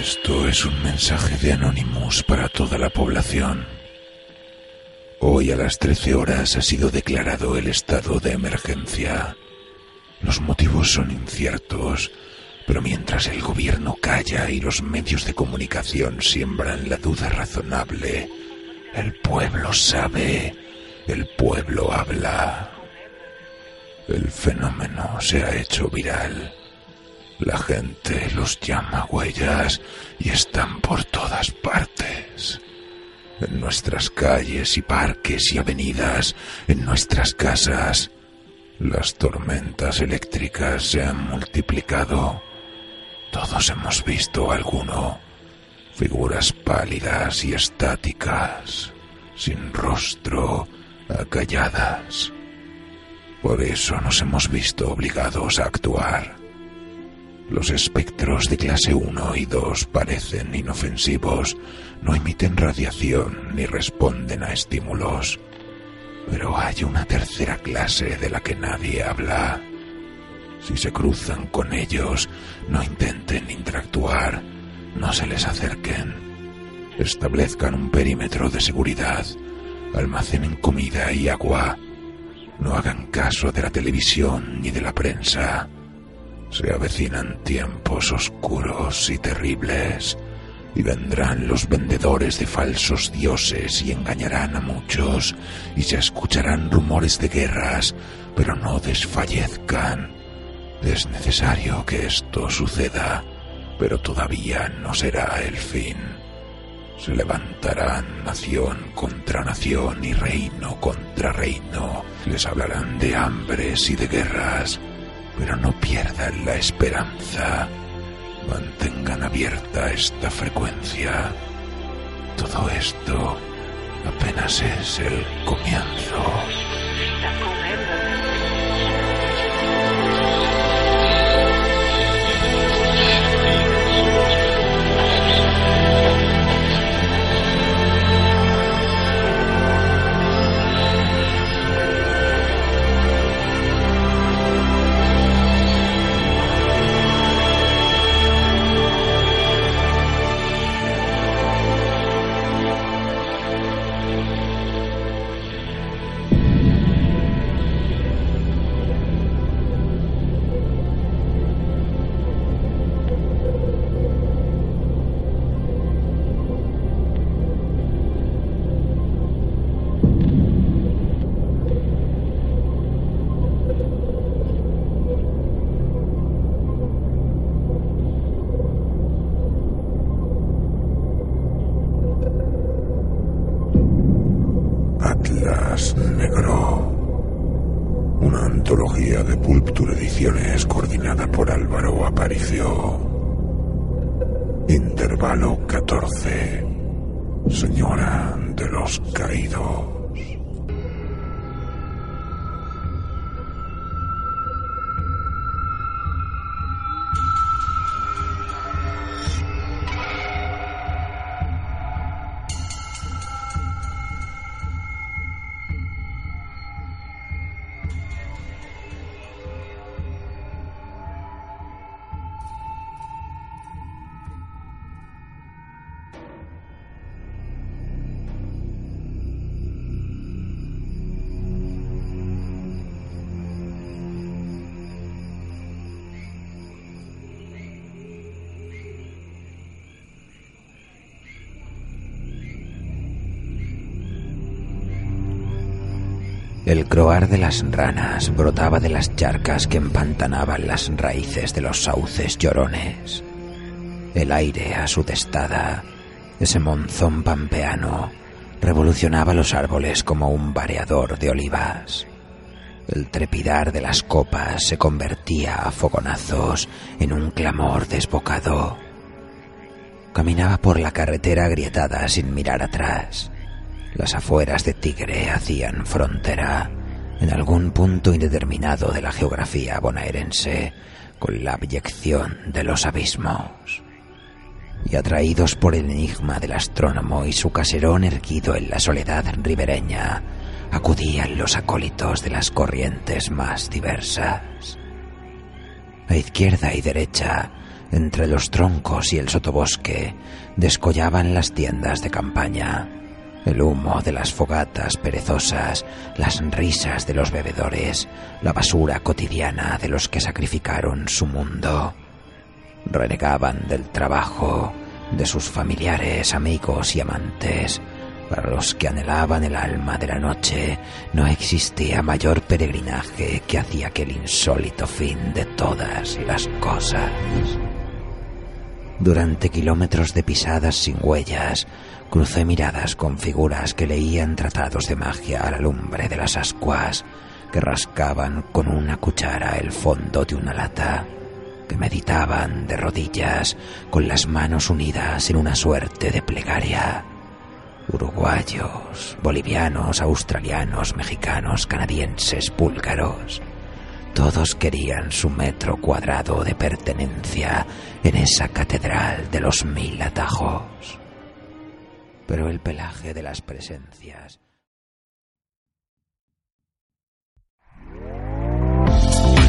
Esto es un mensaje de Anonymous para toda la población. Hoy a las 13 horas ha sido declarado el estado de emergencia. Los motivos son inciertos, pero mientras el gobierno calla y los medios de comunicación siembran la duda razonable, el pueblo sabe, el pueblo habla. El fenómeno se ha hecho viral. La gente los llama huellas y están por todas partes. En nuestras calles y parques y avenidas, en nuestras casas, las tormentas eléctricas se han multiplicado. Todos hemos visto alguno. Figuras pálidas y estáticas, sin rostro, acalladas. Por eso nos hemos visto obligados a actuar. Los espectros de clase 1 y 2 parecen inofensivos, no emiten radiación ni responden a estímulos. Pero hay una tercera clase de la que nadie habla. Si se cruzan con ellos, no intenten interactuar, no se les acerquen. Establezcan un perímetro de seguridad, almacenen comida y agua. No hagan caso de la televisión ni de la prensa. Se avecinan tiempos oscuros y terribles, y vendrán los vendedores de falsos dioses y engañarán a muchos, y se escucharán rumores de guerras, pero no desfallezcan. Es necesario que esto suceda, pero todavía no será el fin. Se levantarán nación contra nación y reino contra reino. Les hablarán de hambres y de guerras pero no pierdan la esperanza. Mantengan abierta esta frecuencia. Todo esto apenas es el comienzo. Una antología de Pulpture Ediciones coordinada por Álvaro Aparicio. Intervalo 14. Señora de los Caídos. El croar de las ranas brotaba de las charcas que empantanaban las raíces de los sauces llorones. El aire a su testada, ese monzón pampeano, revolucionaba los árboles como un vareador de olivas. El trepidar de las copas se convertía a fogonazos en un clamor desbocado. Caminaba por la carretera agrietada sin mirar atrás. Las afueras de Tigre hacían frontera en algún punto indeterminado de la geografía bonaerense con la abyección de los abismos. Y atraídos por el enigma del astrónomo y su caserón erguido en la soledad ribereña, acudían los acólitos de las corrientes más diversas. A izquierda y derecha, entre los troncos y el sotobosque, descollaban las tiendas de campaña, el humo de las fogatas perezosas, las risas de los bebedores, la basura cotidiana de los que sacrificaron su mundo. Renegaban del trabajo, de sus familiares, amigos y amantes. Para los que anhelaban el alma de la noche, no existía mayor peregrinaje que hacia aquel insólito fin de todas las cosas. Durante kilómetros de pisadas sin huellas, crucé miradas con figuras que leían tratados de magia a la lumbre de las ascuas, que rascaban con una cuchara el fondo de una lata, que meditaban de rodillas con las manos unidas en una suerte de plegaria. Uruguayos, bolivianos, australianos, mexicanos, canadienses, búlgaros. Todos querían su metro cuadrado de pertenencia en esa catedral de los mil atajos. Pero el pelaje de las presencias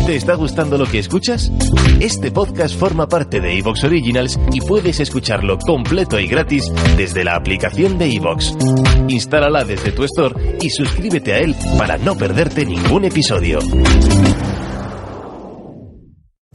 ¿Te está gustando lo que escuchas? Este podcast forma parte de Evox Originals y puedes escucharlo completo y gratis desde la aplicación de Evox. Instálala desde tu store y suscríbete a él para no perderte ningún episodio.